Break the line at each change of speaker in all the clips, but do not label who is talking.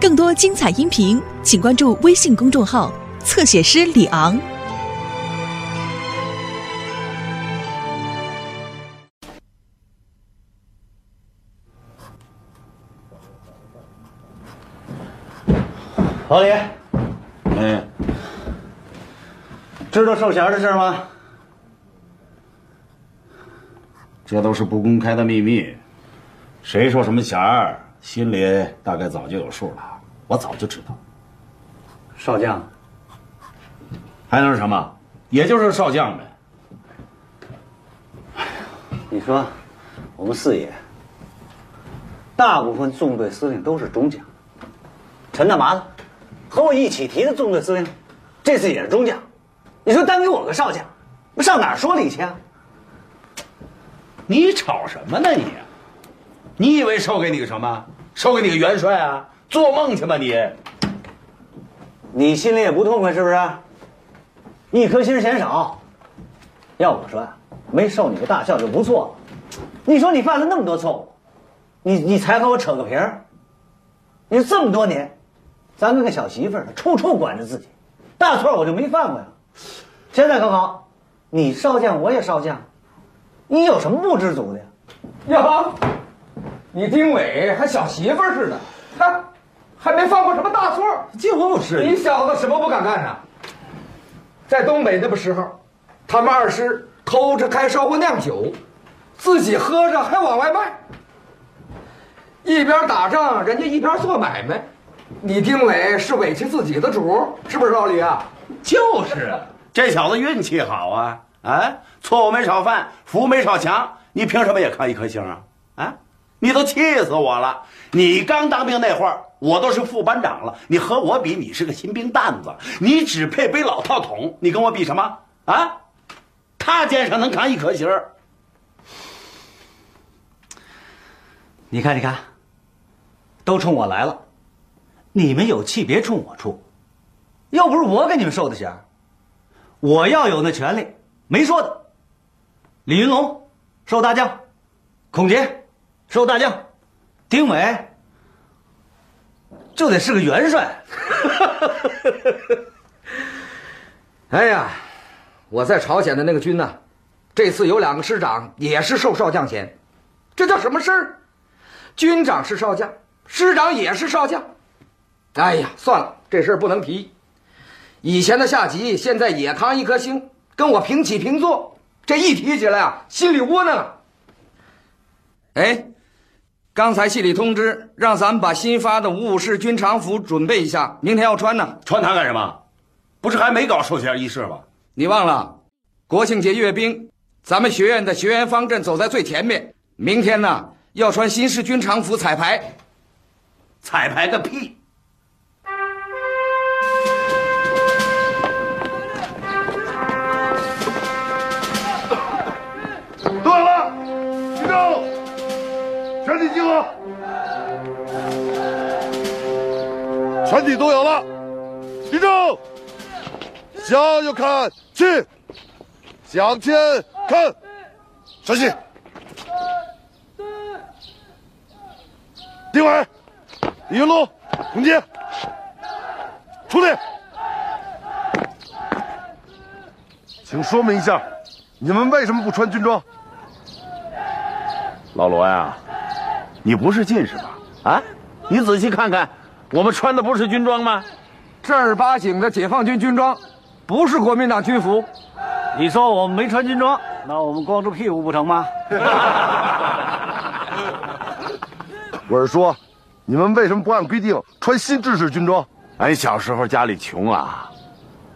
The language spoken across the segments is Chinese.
更多精彩音频，请关注微信公众号“侧写师李昂”。
老李，嗯，知道授衔的事吗？
这都是不公开的秘密，谁说什么衔儿，心里大概早就有数了。我早就知道，
少将，
还能是什么？也就是少将呗。
你说，我们四爷大部分纵队司令都是中将，陈大麻子和我一起提的纵队司令，这次也是中将。你说单给我个少将，我上哪儿说理去啊？
你吵什么呢你？你以为授给你个什么？授给你个元帅啊？做梦去吧你！
你心里也不痛快是不是？一颗心嫌少。要我说呀，没受你个大校就不错了。你说你犯了那么多错误，你你才和我扯个皮儿？你说这么多年，咱跟个小媳妇儿处处管着自己，大错我就没犯过呀。现在可好，你少将我也少将，你有什么不知足的呀？
哟，你丁伟还小媳妇似的，哈，还没犯过什么大错。
就是
你小子什么不敢干呢？在东北那个时候，他们二师偷着开烧锅酿酒，自己喝着还往外卖，一边打仗人家一边做买卖。你丁伟是委屈自己的主，是不是老李啊？
就是，这小子运气好啊！啊，错误没少犯，福没少抢，你凭什么也扛一颗星啊？啊，你都气死我了！你刚当兵那会儿，我都是副班长了，你和我比，你是个新兵蛋子，你只配背老套筒，你跟我比什么？啊？他肩上能扛一颗星儿，
你看，你看，都冲我来了，你们有气别冲我出，又不是我给你们授的衔儿，我要有那权利，没说的。李云龙授大将，孔杰。授大将，丁伟就得是个元帅。
哎呀，我在朝鲜的那个军呢，这次有两个师长也是授少将衔，这叫什么事儿？军长是少将，师长也是少将。哎呀，算了，这事儿不能提。以前的下级现在也扛一颗星，跟我平起平坐。这一提起来啊，心里窝囊啊。哎，刚才系里通知让咱们把新发的五五式军长服准备一下，明天要穿呢。
穿它干什么？不是还没搞授衔仪式吗？
你忘了，国庆节阅兵，咱们学院的学员方阵走在最前面。明天呢，要穿新式军长服彩排。
彩排个屁！
集合，全体都有了，立正，向右看齐，向前看，稍息。丁伟、李云龙、孔杰，出列。请说明一下，你们为什么不穿军装？
老罗呀，你不是近视吧？啊，你仔细看看，我们穿的不是军装吗？
正儿八经的解放军军装，不是国民党军服。
你说我们没穿军装，那我们光着屁股不成吗？
我是说，你们为什么不按规定穿新制式军装？
俺小时候家里穷啊，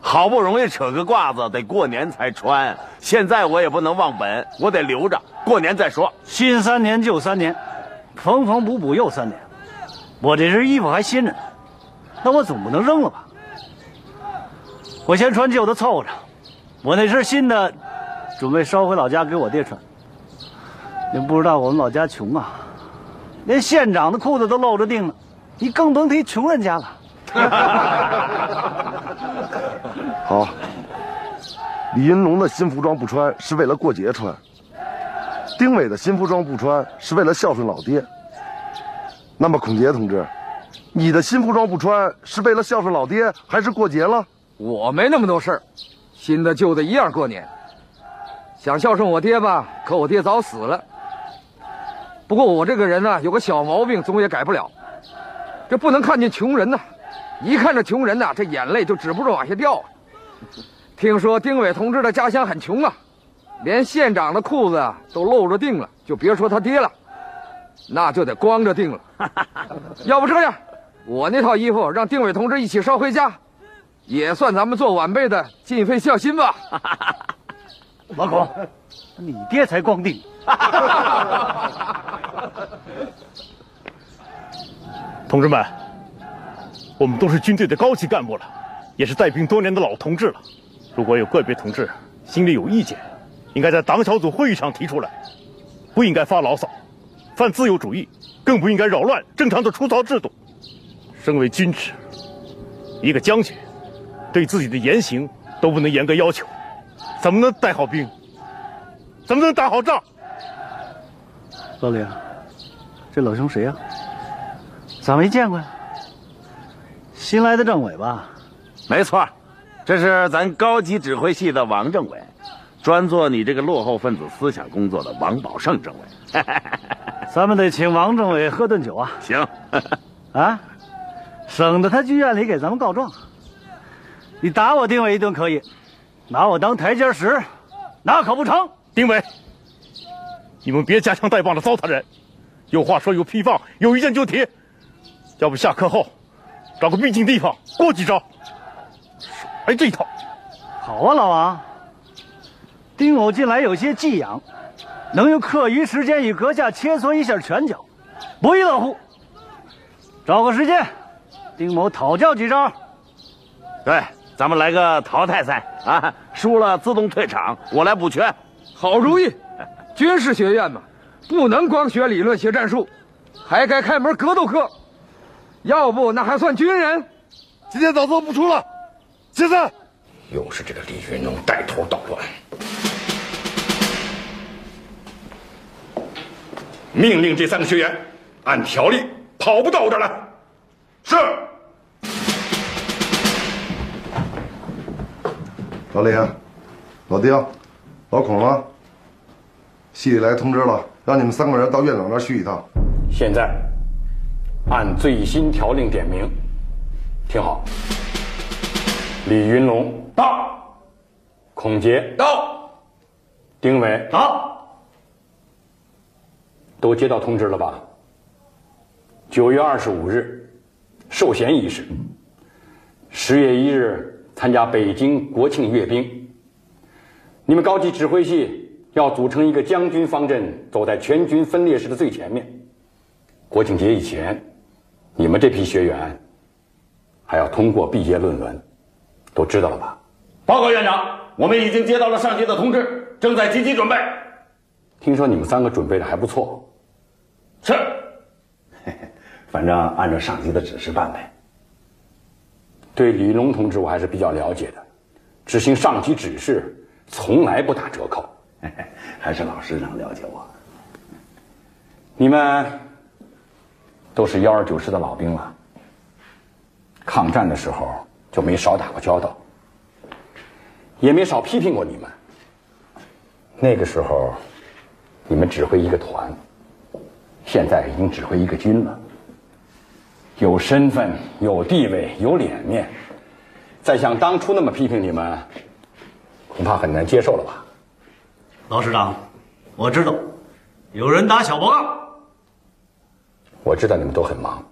好不容易扯个褂子，得过年才穿。现在我也不能忘本，我得留着，过年再说。
新三年旧三年，缝缝补补又三年。我这身衣服还新着呢，那我总不能扔了吧？我先穿旧的凑合着，我那身新的，准备捎回老家给我爹穿。你不知道我们老家穷啊，连县长的裤子都露着腚呢，你更甭提穷人家了。
好，李云龙的新服装不穿是为了过节穿，丁伟的新服装不穿是为了孝顺老爹。那么孔杰同志，你的新服装不穿，是为了孝顺老爹，还是过节了？
我没那么多事儿，新的旧的一样过年。想孝顺我爹吧，可我爹早死了。不过我这个人呢，有个小毛病，总也改不了。这不能看见穷人呐，一看这穷人呐，这眼泪就止不住往下掉。听说丁伟同志的家乡很穷啊，连县长的裤子啊都露着腚了，就别说他爹了，那就得光着腚了。要不这样，我那套衣服让丁伟同志一起捎回家，也算咱们做晚辈的尽一份孝心吧。
老孔，你爹才光腚。
同志们，我们都是军队的高级干部了，也是带兵多年的老同志了。如果有个别同志心里有意见，应该在党小组会议上提出来，不应该发牢骚，犯自由主义，更不应该扰乱正常的出操制度。身为军职，一个将军，对自己的言行都不能严格要求，怎么能带好兵？怎么能打好仗？
老李，这老兄谁呀？咋没见过呀？新来的政委吧？
没错，这是咱高级指挥系的王政委，专做你这个落后分子思想工作的王宝胜政委。
咱们得请王政委喝顿酒啊！
行，
啊，省得他去院里给咱们告状。你打我丁伟一顿可以，拿我当台阶使，那可不成。
丁伟，你们别夹枪带棒的糟蹋人，有话说有屁放，有意见就提。要不下课后找个僻静地方过几招，少来这一套。
好啊，老王。丁某近来有些寄养，能用课余时间与阁下切磋一下拳脚，不亦乐乎。找个时间，丁某讨教几招。
对，咱们来个淘汰赛啊，输了自动退场，我来补拳。
好主意，军事学院嘛，不能光学理论学战术，还该开门格斗课。要不那还算军人？
今天早操不出了，解散。
又是这个李云龙带头捣乱。
命令这三个学员按条例跑步到我这儿来。是。
老李、老丁、老孔啊，系里来通知了，让你们三个人到院长那儿去一趟。
现在。按最新条令点名，听好。李云龙到，孔杰
到，
丁伟
到，
都接到通知了吧？九月二十五日，授衔仪式；十月一日参加北京国庆阅兵。你们高级指挥系要组成一个将军方阵，走在全军分列式的最前面。国庆节以前。你们这批学员还要通过毕业论文，都知道了吧？
报告院长，我们已经接到了上级的通知，正在积极准备。
听说你们三个准备的还不错。
是，
反正按照上级的指示办呗。
对李云龙同志，我还是比较了解的，执行上级指示从来不打折扣。
还是老师长了解我。
你们。都是幺二九师的老兵了，抗战的时候就没少打过交道，也没少批评过你们。那个时候，你们指挥一个团，现在已经指挥一个军了，有身份、有地位、有脸面，再像当初那么批评你们，恐怕很难接受了吧？
老师长，我知道，有人打小报告。
我知道你们都很忙，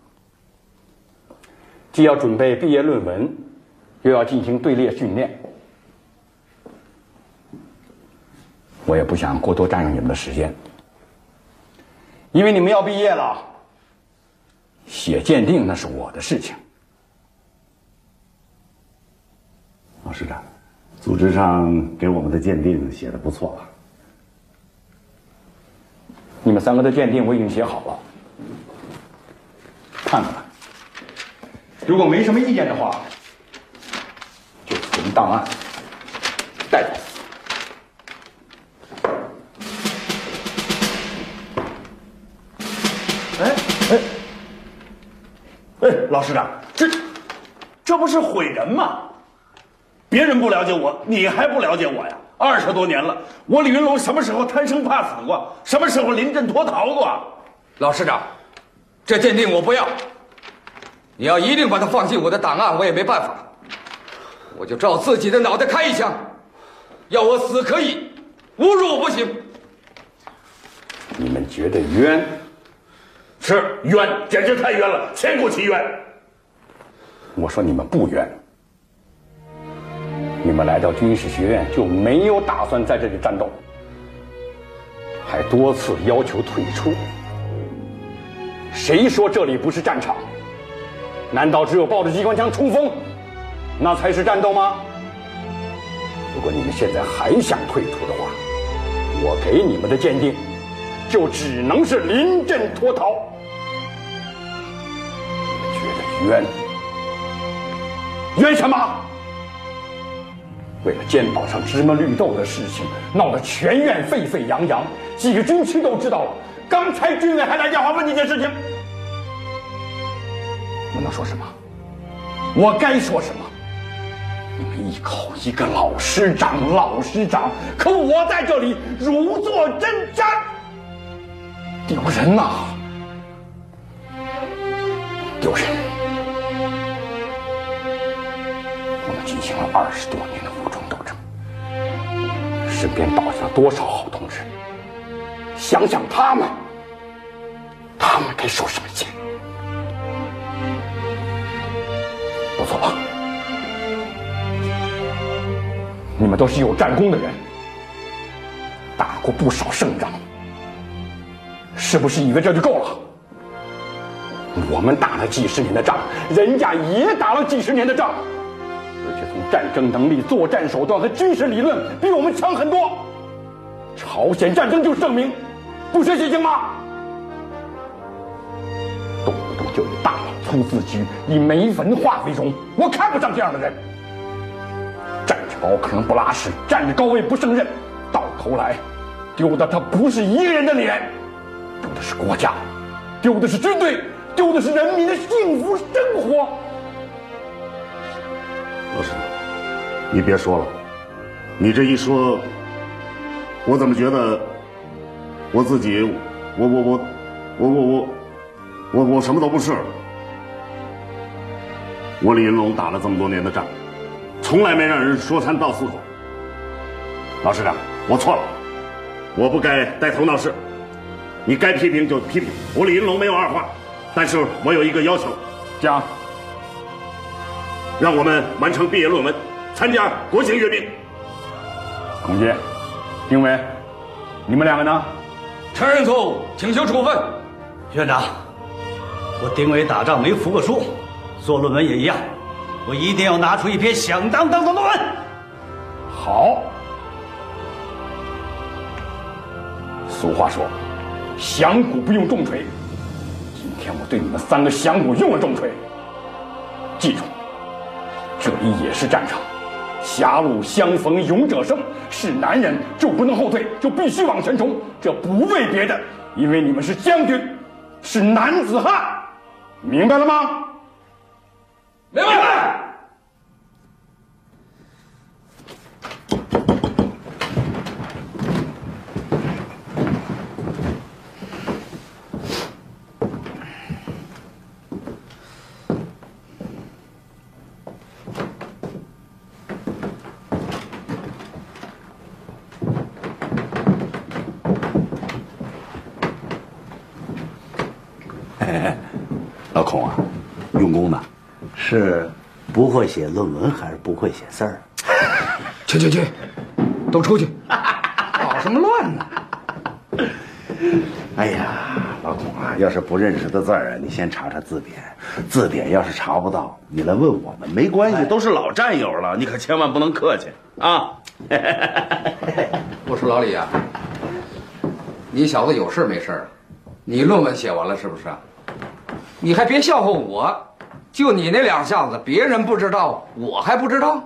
既要准备毕业论文，又要进行队列训练，我也不想过多占用你们的时间，因为你们要毕业了，写鉴定那是我的事情。
老师长，组织上给我们的鉴定写的不错吧？
你们三个的鉴定我已经写好了。看看吧，如果没什么意见的话，就存档案，带走。
哎哎，
老师长，这这不是毁人吗？别人不了解我，你还不了解我呀？二十多年了，我李云龙什么时候贪生怕死过？什么时候临阵脱逃过？
老师长，这鉴定我不要。你要一定把它放进我的档案，我也没办法。我就照自己的脑袋开一枪，要我死可以，侮辱我不行。
你们觉得冤？
是冤，简直太冤了，千古奇冤。
我说你们不冤。你们来到军事学院就没有打算在这里战斗，还多次要求退出。谁说这里不是战场？难道只有抱着机关枪冲锋，那才是战斗吗？如果你们现在还想退出的话，我给你们的鉴定就只能是临阵脱逃。你觉得冤？冤什么？为了肩膀上芝麻绿豆的事情，闹得全院沸沸扬扬，几个军区都知道了。刚才军委还来电话问你件事情，我能说什么？我该说什么？你们一口一个老师长，老师长，可我在这里如坐针毡，丢人呐！丢人！我们进行了二十多年的武装斗争，身边倒下了多少好同志？想想他们，他们该受什么刑？都走吧，你们都是有战功的人，打过不少胜仗，是不是以为这就够了？我们打了几十年的仗，人家也打了几十年的仗，而且从战争能力、作战手段和军事理论比我们强很多。朝鲜战争就证明，不学习行吗？动不动就以大老粗自居，以没文化为荣，我看不上这样的人。站着高可能不拉屎，站着高位不胜任，到头来丢的他不是一个人的脸，丢的是国家，丢的是军队，丢的是人民的幸福生活。
老师，你别说了，你这一说，我怎么觉得我自己，我我我，我我我，我我什么都不是。我李云龙打了这么多年的仗，从来没让人说三道四过。老师长，我错了，我不该带头闹事。你该批评就批评，我李云龙没有二话。但是我有一个要求，
讲，
让我们完成毕业论文，参加国庆阅兵。
孔杰、丁伟，你们两个呢？
承认错误，请求处分。
院长，我丁伟打仗没服过输，做论文也一样，我一定要拿出一篇响当当的论文。
好。俗话说，响鼓不用重锤。今天，我对你们三个响鼓用了重锤。记住，这里也是战场，狭路相逢勇者胜。是男人就不能后退，就必须往前冲。这不为别的，因为你们是将军，是男子汉，明白了吗？
明白。
老孔啊，用功呢，
是不会写论文还是不会写字儿？
去去去，都出去，搞什么乱呢？
哎呀，老孔啊，要是不认识的字儿啊，你先查查字典。字典要是查不到，你来问我们没关系，都是老战友了，你可千万不能客气啊。
我说老李啊，你小子有事没事？你论文写完了是不是？你还别笑话我，就你那两下子，别人不知道，我还不知道。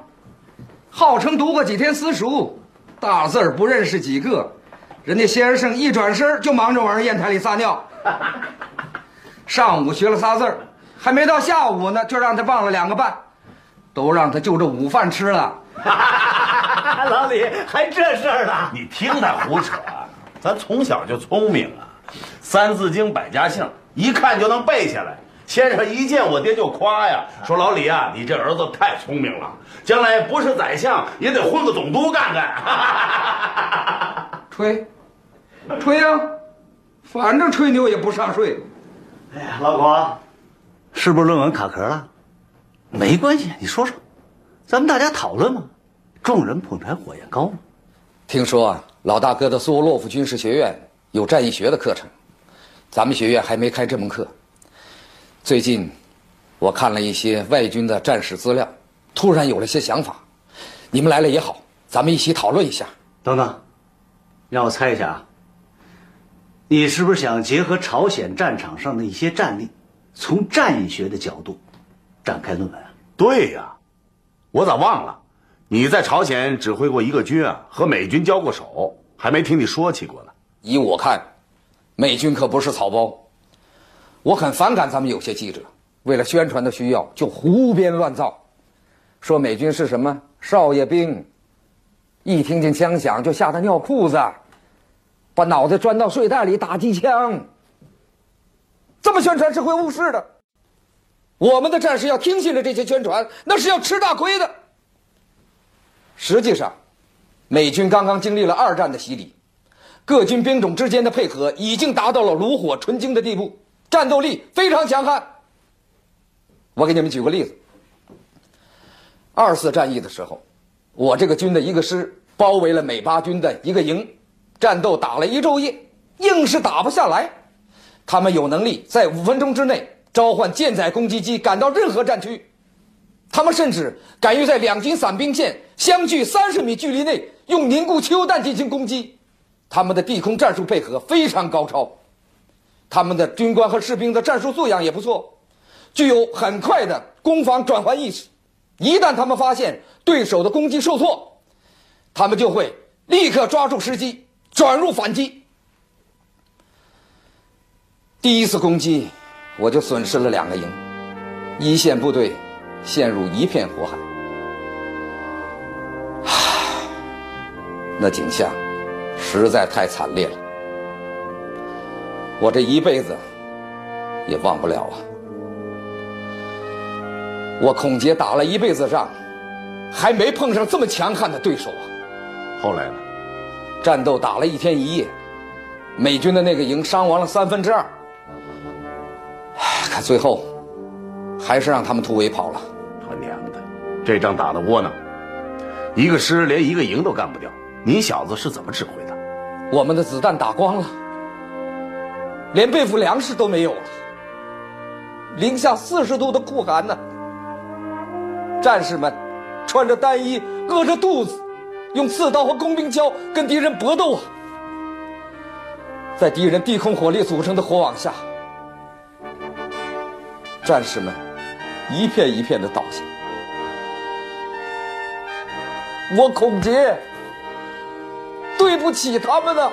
号称读过几天私塾，大字儿不认识几个，人家先生一转身就忙着往人砚台里撒尿。上午学了仨字儿，还没到下午呢，就让他忘了两个半，都让他就着午饭吃了。
老李还这事儿呢？
你听他胡扯，咱从小就聪明啊，《三字经》百家姓一看就能背下来。先生一见我爹就夸呀，说老李啊，你这儿子太聪明了，将来不是宰相也得混个总督干干。
吹，吹呀、反正吹牛也不上税。
哎呀，老孔，是不是论文卡壳了？没关系，你说说，咱们大家讨论嘛。众人捧柴火焰高嘛。
听说啊，老大哥的苏沃洛夫军事学院有战役学的课程，咱们学院还没开这门课。最近，我看了一些外军的战史资料，突然有了些想法。你们来了也好，咱们一起讨论一下。
等等，让我猜一下啊，你是不是想结合朝鲜战场上的一些战例，从战役学的角度展开论文啊？
对呀，我咋忘了？你在朝鲜指挥过一个军啊，和美军交过手，还没听你说起过呢。
依我看，美军可不是草包。我很反感咱们有些记者为了宣传的需要就胡编乱造，说美军是什么少爷兵，一听见枪响就吓得尿裤子，把脑袋钻到睡袋里打机枪。这么宣传是会误事的。我们的战士要听信了这些宣传，那是要吃大亏的。实际上，美军刚刚经历了二战的洗礼，各军兵种之间的配合已经达到了炉火纯青的地步，战斗力非常强悍。我给你们举个例子：二次战役的时候，我这个军的一个师包围了美八军的一个营，战斗打了一昼夜，硬是打不下来。他们有能力在五分钟之内召唤舰载攻击机赶到任何战区。他们甚至敢于在两军散兵线相距三十米距离内用凝固汽油弹进行攻击，他们的地空战术配合非常高超，他们的军官和士兵的战术素养也不错，具有很快的攻防转换意识。一旦他们发现对手的攻击受挫，他们就会立刻抓住时机转入反击。第一次攻击，我就损失了两个营，一线部队。陷入一片火海，那景象实在太惨烈了，我这一辈子也忘不了啊！我孔杰打了一辈子仗，还没碰上这么强悍的对手啊！
后来呢？
战斗打了一天一夜，美军的那个营伤亡了三分之二，可最后还是让他们突围跑了。
他娘的，这仗打的窝囊，一个师连一个营都干不掉。你小子是怎么指挥的？
我们的子弹打光了，连备付粮食都没有了，零下四十度的酷寒呢。战士们穿着单衣，饿着肚子，用刺刀和工兵锹跟敌人搏斗啊！在敌人地空火力组成的火网下，战士们。一片一片的倒下，我孔杰不起他们呢。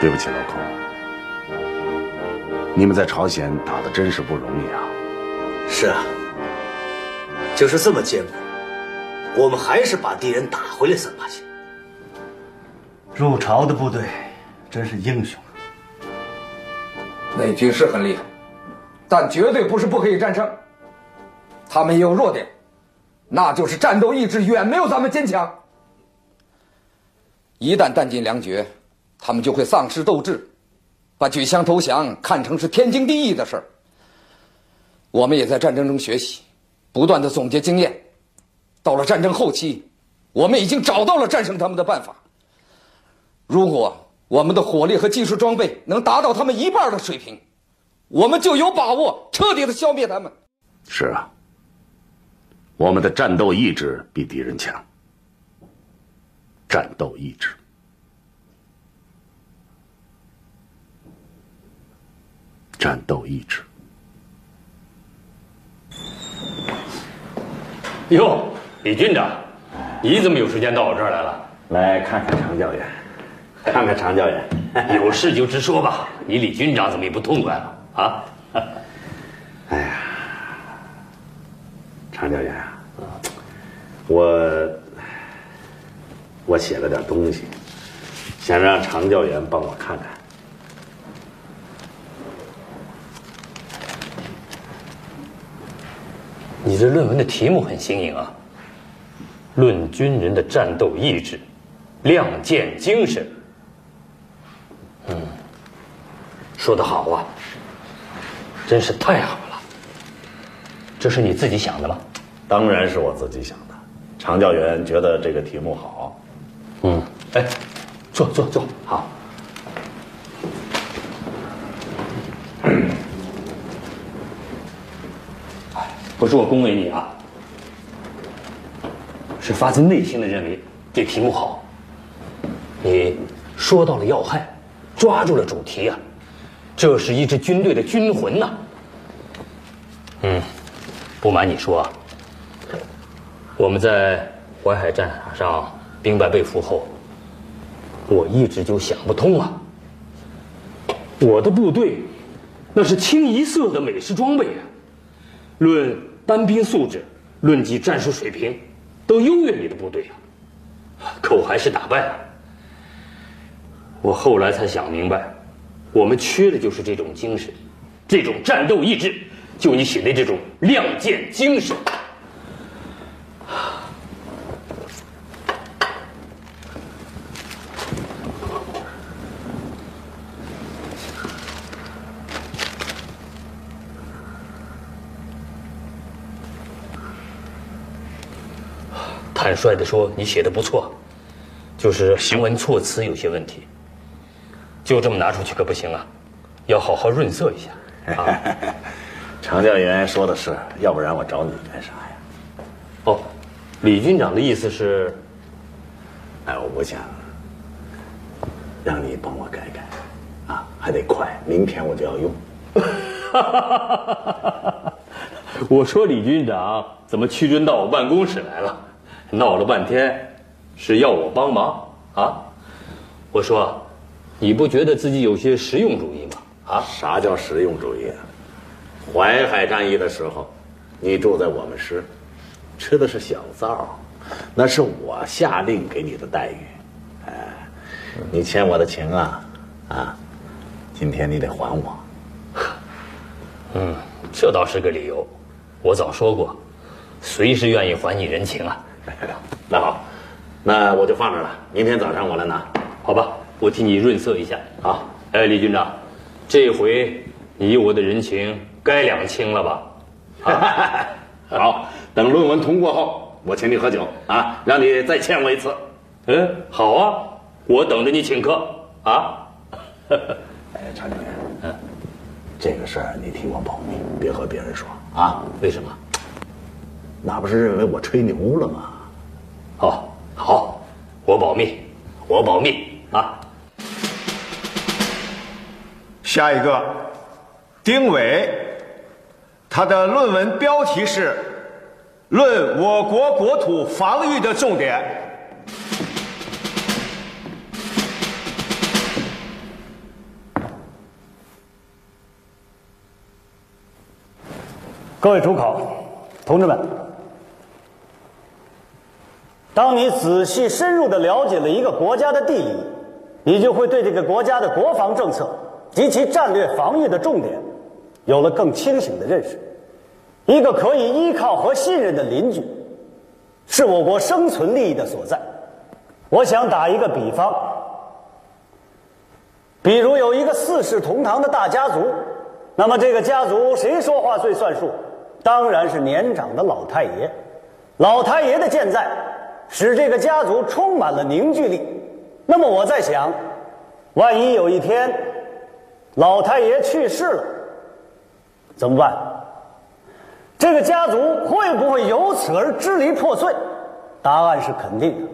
对不起，老孔，你们在朝鲜打的真是不容易啊。
是啊，就是这么艰苦。我们还是把敌人打回来三八线。入朝的部队真是英雄啊！
美军是很厉害，但绝对不是不可以战胜。他们也有弱点，那就是战斗意志远没有咱们坚强。一旦弹尽粮绝，他们就会丧失斗志，把举枪投降看成是天经地义的事儿。我们也在战争中学习，不断的总结经验。到了战争后期，我们已经找到了战胜他们的办法。如果我们的火力和技术装备能达到他们一半的水平，我们就有把握彻底的消灭他们。
是啊，我们的战斗意志比敌人强。战斗意志，战斗意志。
哟，李军长，
你怎么有时间到我这儿来了？
来看看常教员，看看常教员。
有事就直说吧。你李军长怎么也不痛快了啊？
哎呀，常教员啊，我我写了点东西，想让常教员帮我看看。
你这论文的题目很新颖啊，《论军人的战斗意志、亮剑精神》。嗯，说得好啊，真是太好了。这是你自己想的吗？
当然是我自己想的。常教员觉得这个题目好。
嗯，哎，坐坐坐，好。不是我恭维你啊，是发自内心的认为这题目好。你说到了要害，抓住了主题啊，这是一支军队的军魂呐。嗯，不瞒你说，我们在淮海战场上兵败被俘后，我一直就想不通啊。我的部队那是清一色的美式装备啊，论单兵素质，论及战术水平，都优越你的部队啊，可我还是打败了。我后来才想明白，我们缺的就是这种精神，这种战斗意志，就你写的这种亮剑精神。坦率的说，你写的不错，就是行文措辞有些问题。就这么拿出去可不行啊，要好好润色一下。啊，
常教员说的是，要不然我找你干啥呀？
哦，李军长的意思是，
哎，我不想让你帮我改改，啊，还得快，明天我就要用。
我说李军长怎么屈尊到我办公室来了？闹了半天，是要我帮忙啊？我说，你不觉得自己有些实用主义吗？啊？
啥叫实用主义啊？淮海战役的时候，你住在我们师，吃的是小灶，那是我下令给你的待遇。哎，你欠我的情啊，啊，今天你得还我。
嗯，这倒是个理由。我早说过，随时愿意还你人情啊。
那好，那我就放这了。明天早上我来拿，
好吧？我替你润色一下。
啊，
哎，李军长，这回你我的人情该两清了吧？
好，等论文通过后，我请你喝酒啊，让你再欠我一次。
嗯，好啊，我等着你请客啊。
哎，常教员，嗯，这个事儿你替我保密，别和别人说啊。
为什么？
那不是认为我吹牛了吗？
哦，好，我保密，我保密啊。
下一个，丁伟，他的论文标题是《论我国国土防御的重点》。
各位主考，同志们，当你仔细深入的了解了一个国家的地理，你就会对这个国家的国防政策及其战略防御的重点有了更清醒的认识。一个可以依靠和信任的邻居，是我国生存利益的所在。我想打一个比方，比如有一个四世同堂的大家族，那么这个家族谁说话最算数？当然是年长的老太爷。老太爷的健在，使这个家族充满了凝聚力。那么我在想，万一有一天老太爷去世了，怎么办？这个家族会不会由此而支离破碎？答案是肯定的。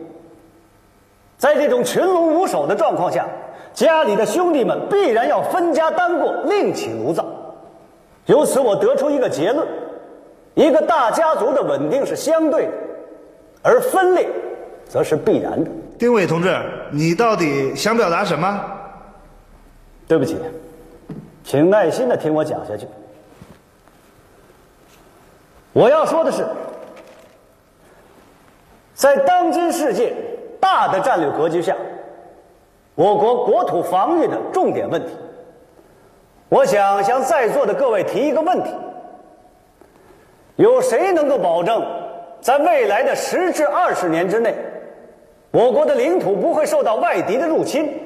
在这种群龙无首的状况下，家里的兄弟们必然要分家单过，另起炉灶。由此，我得出一个结论：一个大家族的稳定是相对的，而分裂则是必然的。
丁伟同志，你到底想表达什么？
对不起，请耐心的听我讲下去。我要说的是，在当今世界大的战略格局下，我国国土防御的重点问题，我想向在座的各位提一个问题：有谁能够保证，在未来的十至二十年之内，我国的领土不会受到外敌的入侵？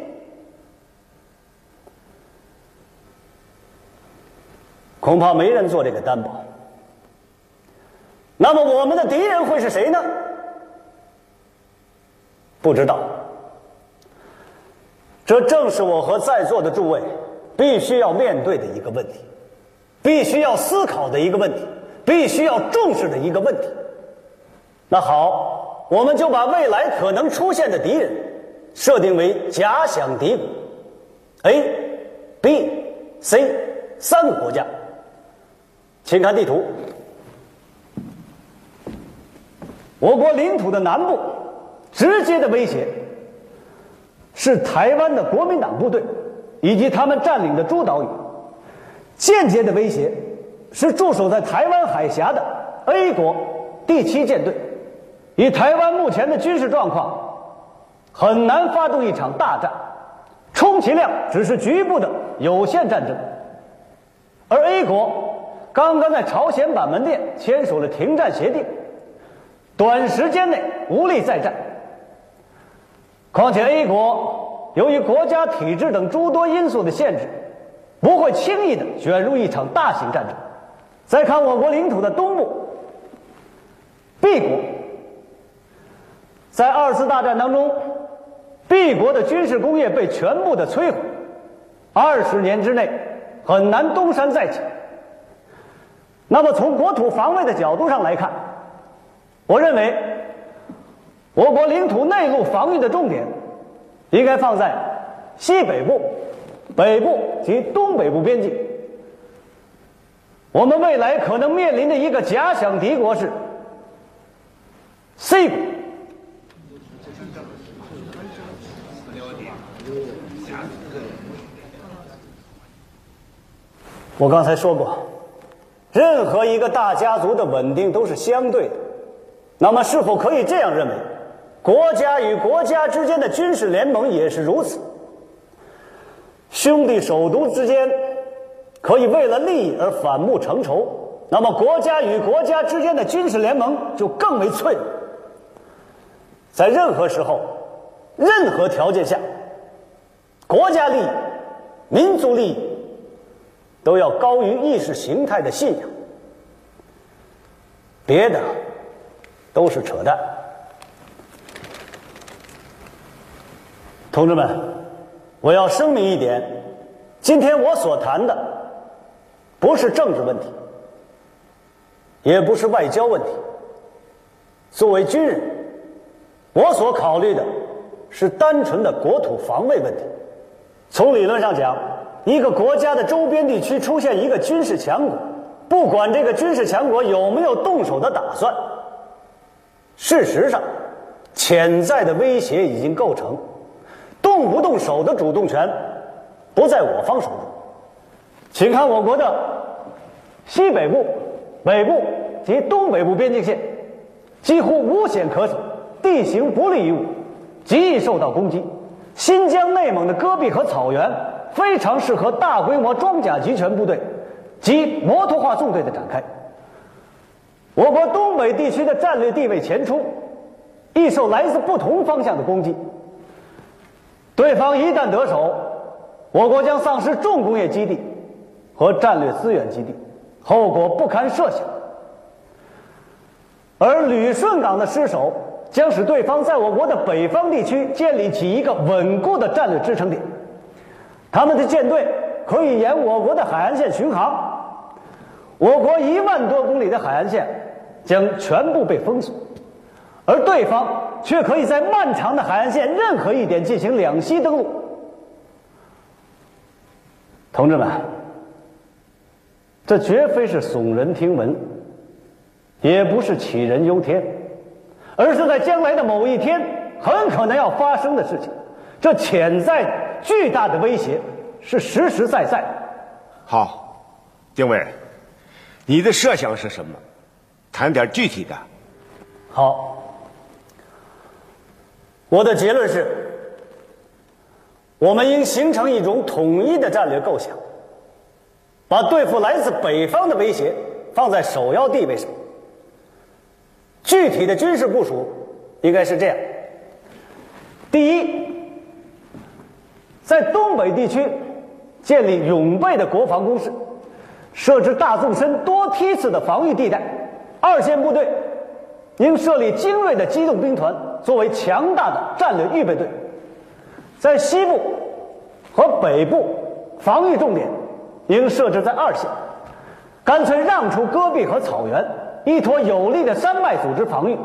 恐怕没人做这个担保。那么我们的敌人会是谁呢？不知道。这正是我和在座的诸位必须要面对的一个问题，必须要思考的一个问题，必须要重视的一个问题。那好，我们就把未来可能出现的敌人设定为假想敌国，A、B、C 三个国家。请看地图，我国领土的南部直接的威胁是台湾的国民党部队以及他们占领的诸岛屿，间接的威胁是驻守在台湾海峡的 A 国第七舰队。以台湾目前的军事状况，很难发动一场大战，充其量只是局部的有限战争，而 A 国。刚刚在朝鲜板门店签署了停战协定，短时间内无力再战。况且 A 国由于国家体制等诸多因素的限制，不会轻易的卷入一场大型战争。再看我国领土的东部，B 国，在二次大战当中，B 国的军事工业被全部的摧毁，二十年之内很难东山再起。那么，从国土防卫的角度上来看，我认为，我国领土内陆防御的重点应该放在西北部、北部及东北部边境。我们未来可能面临的一个假想敌国是 C 国。我刚才说过。任何一个大家族的稳定都是相对的，那么是否可以这样认为，国家与国家之间的军事联盟也是如此？兄弟首都之间可以为了利益而反目成仇，那么国家与国家之间的军事联盟就更为脆弱。在任何时候、任何条件下，国家利益、民族利益。都要高于意识形态的信仰，别的都是扯淡。同志们，我要声明一点：今天我所谈的不是政治问题，也不是外交问题。作为军人，我所考虑的是单纯的国土防卫问题。从理论上讲。一个国家的周边地区出现一个军事强国，不管这个军事强国有没有动手的打算，事实上，潜在的威胁已经构成，动不动手的主动权不在我方手中。请看我国的西北部、北部及东北部边境线，几乎无险可守，地形不利于我，极易受到攻击。新疆、内蒙的戈壁和草原。非常适合大规模装甲集权部队及摩托化纵队的展开。我国东北地区的战略地位前出，易受来自不同方向的攻击。对方一旦得手，我国将丧失重工业基地和战略资源基地，后果不堪设想。而旅顺港的失守，将使对方在我国的北方地区建立起一个稳固的战略支撑点。他们的舰队可以沿我国的海岸线巡航，我国一万多公里的海岸线将全部被封锁，而对方却可以在漫长的海岸线任何一点进行两栖登陆。同志们，这绝非是耸人听闻，也不是杞人忧天，而是在将来的某一天很可能要发生的事情。这潜在巨大的威胁是实实在在。
好，丁伟，你的设想是什么？谈点具体的。
好，我的结论是，我们应形成一种统一的战略构想，把对付来自北方的威胁放在首要地位上。具体的军事部署应该是这样：第一，在东北地区建立永备的国防工事，设置大纵深多梯次的防御地带。二线部队应设立精锐的机动兵团，作为强大的战略预备队。在西部和北部，防御重点应设置在二线，干脆让出戈壁和草原。依托有力的山脉组织防御。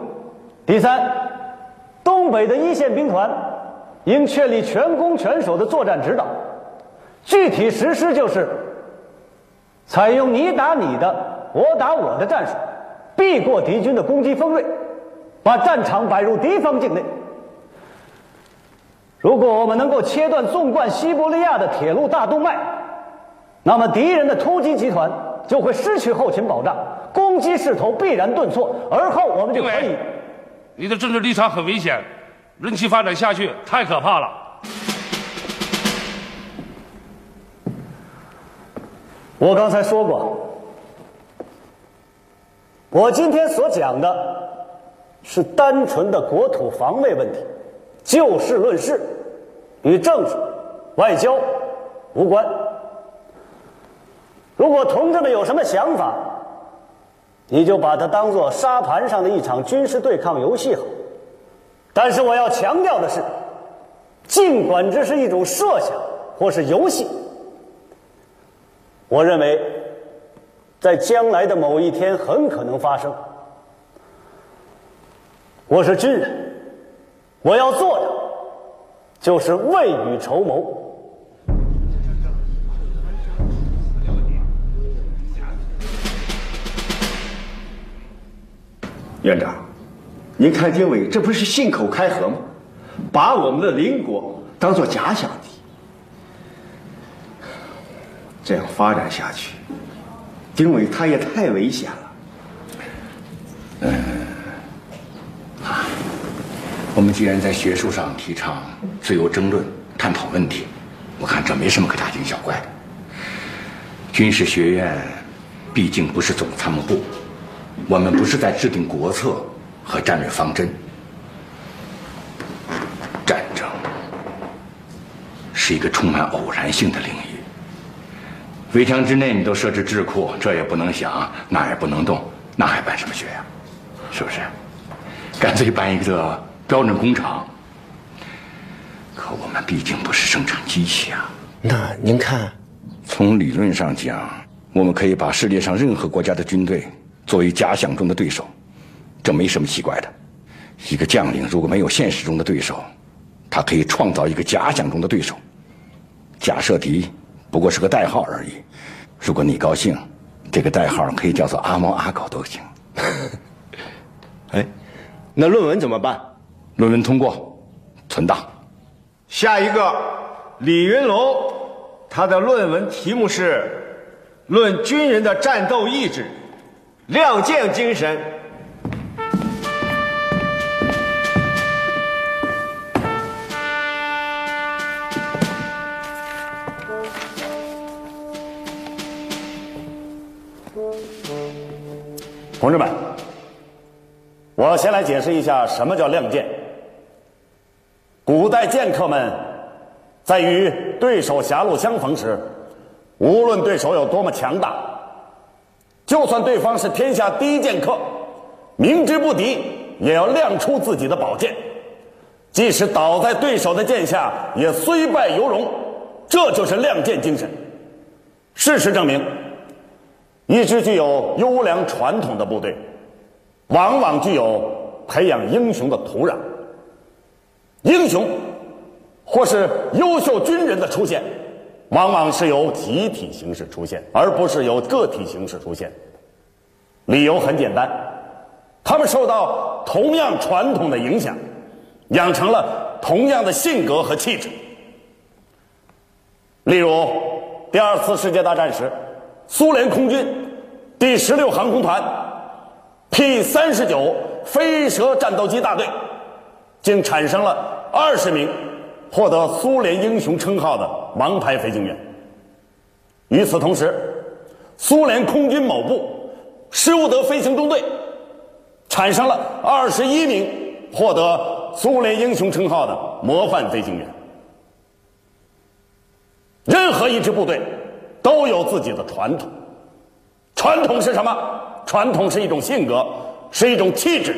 第三，东北的一线兵团应确立全攻全守的作战指导，具体实施就是采用你打你的，我打我的战术，避过敌军的攻击锋锐，把战场摆入敌方境内。如果我们能够切断纵贯西伯利亚的铁路大动脉，那么敌人的突击集团就会失去后勤保障。攻击势头必然顿挫，而后我们就可以。
你的政治立场很危险，任其发展下去太可怕了。
我刚才说过，我今天所讲的是单纯的国土防卫问题，就事论事，与政治、外交无关。如果同志们有什么想法，你就把它当做沙盘上的一场军事对抗游戏好，但是我要强调的是，尽管这是一种设想或是游戏，我认为，在将来的某一天很可能发生。我是军人，我要做的就是未雨绸缪。
院长，您看丁伟这不是信口开河吗？把我们的邻国当做假想敌，这样发展下去，丁伟他也太危险了。
嗯，啊我们既然在学术上提倡自由争论、探讨问题，我看这没什么可大惊小怪的。军事学院毕竟不是总参谋部。我们不是在制定国策和战略方针，战争是一个充满偶然性的领域。围墙之内你都设置智库，这也不能想，那也不能动，那还办什么学呀？是不是？干脆办一个标准工厂。可我们毕竟不是生产机器啊。
那您看，
从理论上讲，我们可以把世界上任何国家的军队。作为假想中的对手，这没什么奇怪的。一个将领如果没有现实中的对手，他可以创造一个假想中的对手。假设敌不过是个代号而已。如果你高兴，这个代号可以叫做阿猫阿狗都行。
哎，那论文怎么办？
论文通过，存档。
下一个，李云龙，他的论文题目是《论军人的战斗意志》。亮剑精神，
同志们，我先来解释一下什么叫亮剑。古代剑客们在与对手狭路相逢时，无论对手有多么强大。就算对方是天下第一剑客，明知不敌，也要亮出自己的宝剑，即使倒在对手的剑下，也虽败犹荣。这就是亮剑精神。事实证明，一支具有优良传统的部队，往往具有培养英雄的土壤。英雄，或是优秀军人的出现。往往是由集体形式出现，而不是由个体形式出现。理由很简单，他们受到同样传统的影响，养成了同样的性格和气质。例如，第二次世界大战时，苏联空军第十六航空团 P 三十九飞蛇战斗机大队，竟产生了二十名获得苏联英雄称号的王牌飞行员。与此同时，苏联空军某部施伍德飞行中队产生了二十一名获得苏联英雄称号的模范飞行员。任何一支部队都有自己的传统，传统是什么？传统是一种性格，是一种气质。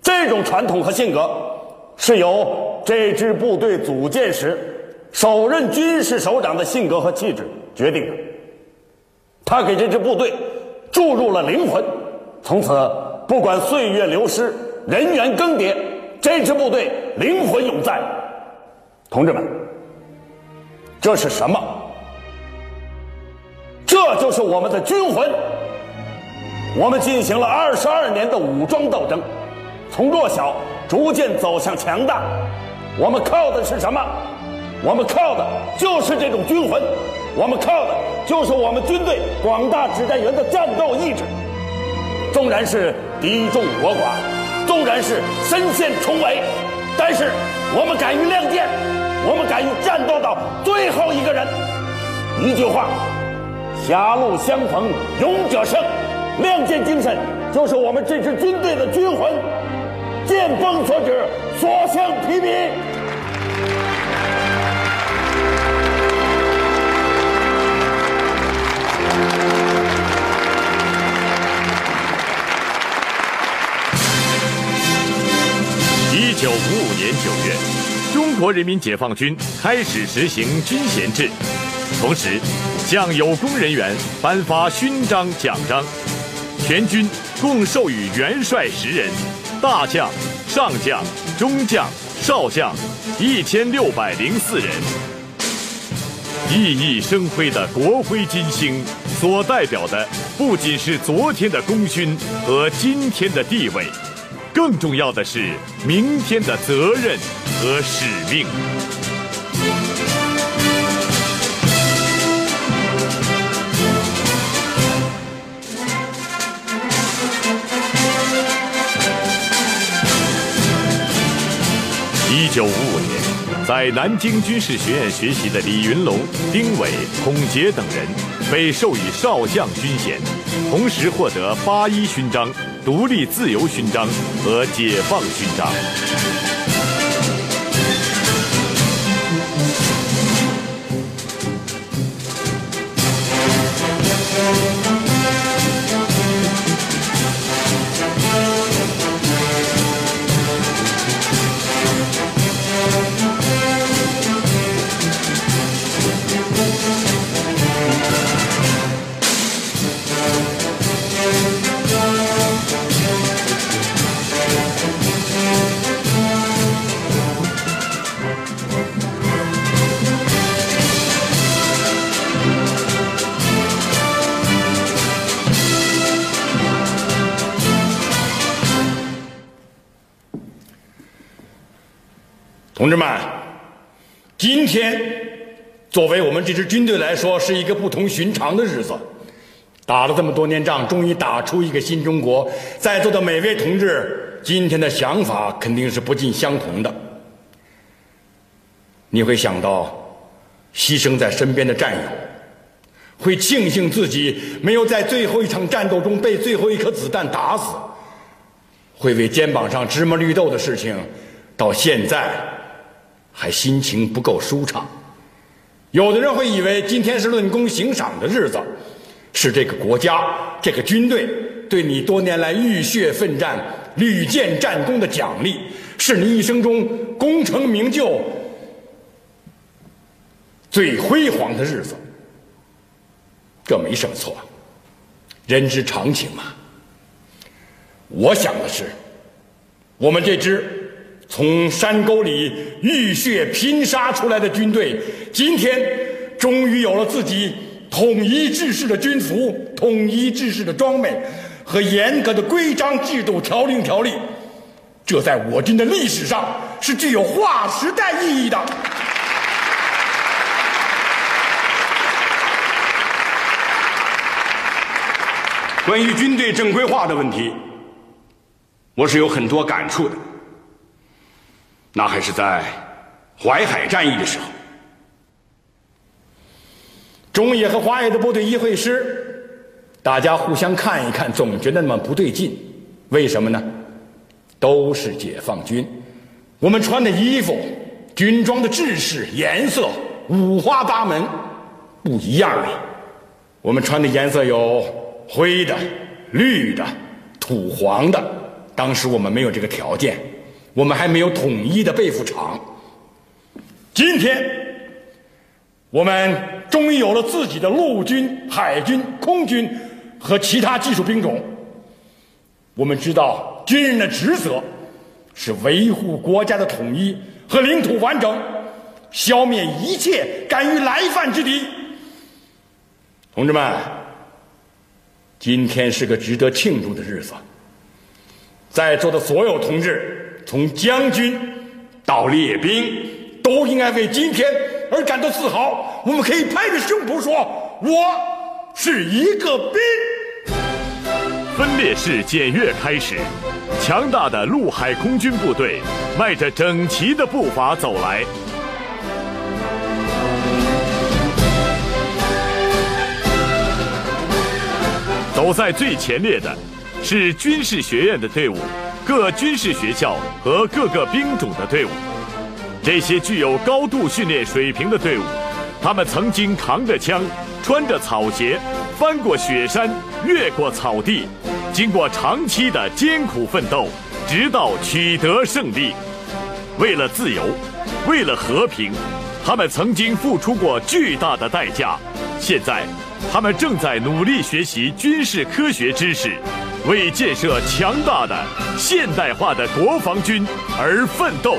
这种传统和性格是由这支部队组建时首任军事首长的性格和气质决定的。他给这支部队注入了灵魂，从此不管岁月流失、人员更迭，这支部队灵魂永在。同志们，这是什么？这就是我们的军魂。我们进行了二十二年的武装斗争，从弱小逐渐走向强大。我们靠的是什么？我们靠的就是这种军魂。我们靠的就是我们军队广大指战员的战斗意志。纵然是敌众我寡，纵然是身陷重围，但是我们敢于亮剑，我们敢于战斗到最后一个人。一句话：狭路相逢勇者胜。亮剑精神就是我们这支军队的军魂。剑锋所指，所向披靡。
一九五五年九月，中国人民解放军开始实行军衔制，同时向有功人员颁发勋章奖章，全军共授予元帅十人，大将、上将、中将、少将一千六百零四人。熠熠生辉的国徽金星，所代表的不仅是昨天的功勋和今天的地位。更重要的是明天的责任和使命。一九五五年，在南京军事学院学习的李云龙、丁伟、孔杰等人被授予少将军衔，同时获得八一勋章。独立自由勋章和解放勋章。
同志们，今天作为我们这支军队来说，是一个不同寻常的日子。打了这么多年仗，终于打出一个新中国。在座的每位同志，今天的想法肯定是不尽相同的。你会想到牺牲在身边的战友，会庆幸自己没有在最后一场战斗中被最后一颗子弹打死，会为肩膀上芝麻绿豆的事情到现在。还心情不够舒畅，有的人会以为今天是论功行赏的日子，是这个国家、这个军队对你多年来浴血奋战、屡建战功的奖励，是你一生中功成名就最辉煌的日子。这没什么错，人之常情嘛。我想的是，我们这支。从山沟里浴血拼杀出来的军队，今天终于有了自己统一制式的军服、统一制式的装备和严格的规章制度、条令条例，这在我军的历史上是具有划时代意义的。关于军队正规化的问题，我是有很多感触的。那还是在淮海战役的时候，中野和华野的部队一会师，大家互相看一看，总觉得那么不对劲。为什么呢？都是解放军，我们穿的衣服、军装的制式、颜色五花八门，不一样啊。我们穿的颜色有灰的、绿的、土黄的。当时我们没有这个条件。我们还没有统一的被服厂。今天，我们终于有了自己的陆军、海军、空军和其他技术兵种。我们知道，军人的职责是维护国家的统一和领土完整，消灭一切敢于来犯之敌。同志们，今天是个值得庆祝的日子，在座的所有同志。从将军到列兵，都应该为今天而感到自豪。我们可以拍着胸脯说：“我是一个兵。”
分列式检阅开始，强大的陆海空军部队迈着整齐的步伐走来。走在最前列的是军事学院的队伍。各军事学校和各个兵种的队伍，这些具有高度训练水平的队伍，他们曾经扛着枪，穿着草鞋，翻过雪山，越过草地，经过长期的艰苦奋斗，直到取得胜利。为了自由，为了和平，他们曾经付出过巨大的代价。现在，他们正在努力学习军事科学知识。为建设强大的现代化的国防军而奋斗。